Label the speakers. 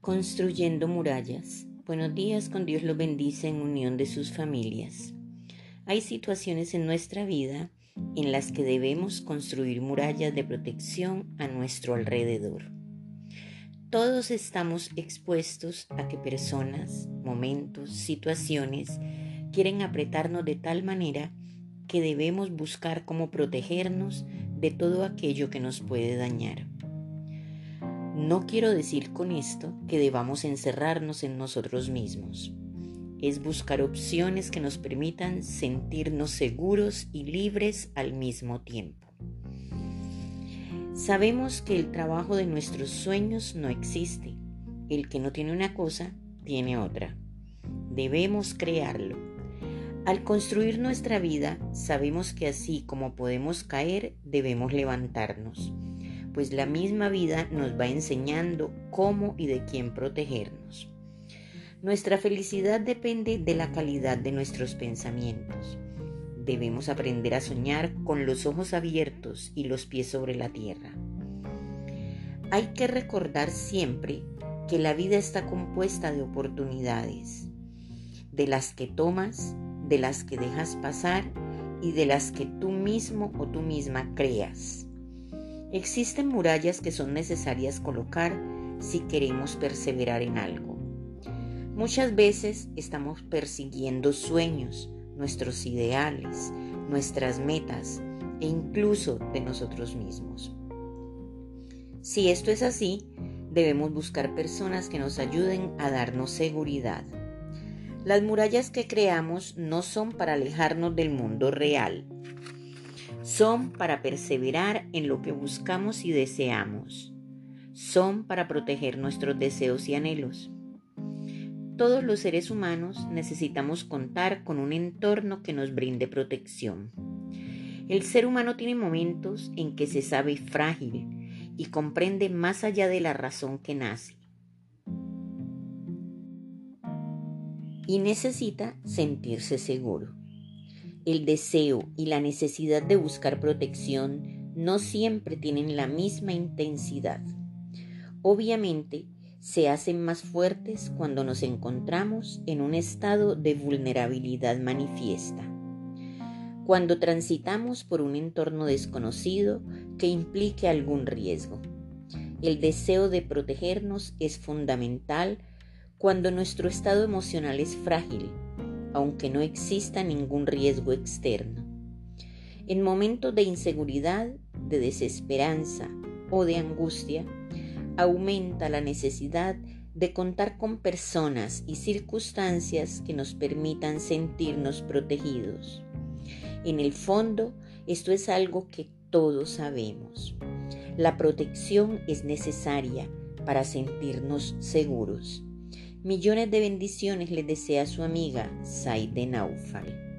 Speaker 1: Construyendo murallas. Buenos días, con Dios los bendice en unión de sus familias. Hay situaciones en nuestra vida en las que debemos construir murallas de protección a nuestro alrededor. Todos estamos expuestos a que personas, momentos, situaciones quieren apretarnos de tal manera que debemos buscar cómo protegernos de todo aquello que nos puede dañar. No quiero decir con esto que debamos encerrarnos en nosotros mismos. Es buscar opciones que nos permitan sentirnos seguros y libres al mismo tiempo. Sabemos que el trabajo de nuestros sueños no existe. El que no tiene una cosa, tiene otra. Debemos crearlo. Al construir nuestra vida, sabemos que así como podemos caer, debemos levantarnos pues la misma vida nos va enseñando cómo y de quién protegernos. Nuestra felicidad depende de la calidad de nuestros pensamientos. Debemos aprender a soñar con los ojos abiertos y los pies sobre la tierra. Hay que recordar siempre que la vida está compuesta de oportunidades, de las que tomas, de las que dejas pasar y de las que tú mismo o tú misma creas. Existen murallas que son necesarias colocar si queremos perseverar en algo. Muchas veces estamos persiguiendo sueños, nuestros ideales, nuestras metas e incluso de nosotros mismos. Si esto es así, debemos buscar personas que nos ayuden a darnos seguridad. Las murallas que creamos no son para alejarnos del mundo real, son para perseverar en lo que buscamos y deseamos. Son para proteger nuestros deseos y anhelos. Todos los seres humanos necesitamos contar con un entorno que nos brinde protección. El ser humano tiene momentos en que se sabe frágil y comprende más allá de la razón que nace. Y necesita sentirse seguro. El deseo y la necesidad de buscar protección no siempre tienen la misma intensidad. Obviamente, se hacen más fuertes cuando nos encontramos en un estado de vulnerabilidad manifiesta. Cuando transitamos por un entorno desconocido que implique algún riesgo. El deseo de protegernos es fundamental cuando nuestro estado emocional es frágil aunque no exista ningún riesgo externo. En momentos de inseguridad, de desesperanza o de angustia, aumenta la necesidad de contar con personas y circunstancias que nos permitan sentirnos protegidos. En el fondo, esto es algo que todos sabemos. La protección es necesaria para sentirnos seguros. Millones de bendiciones le desea su amiga Saide Naufal.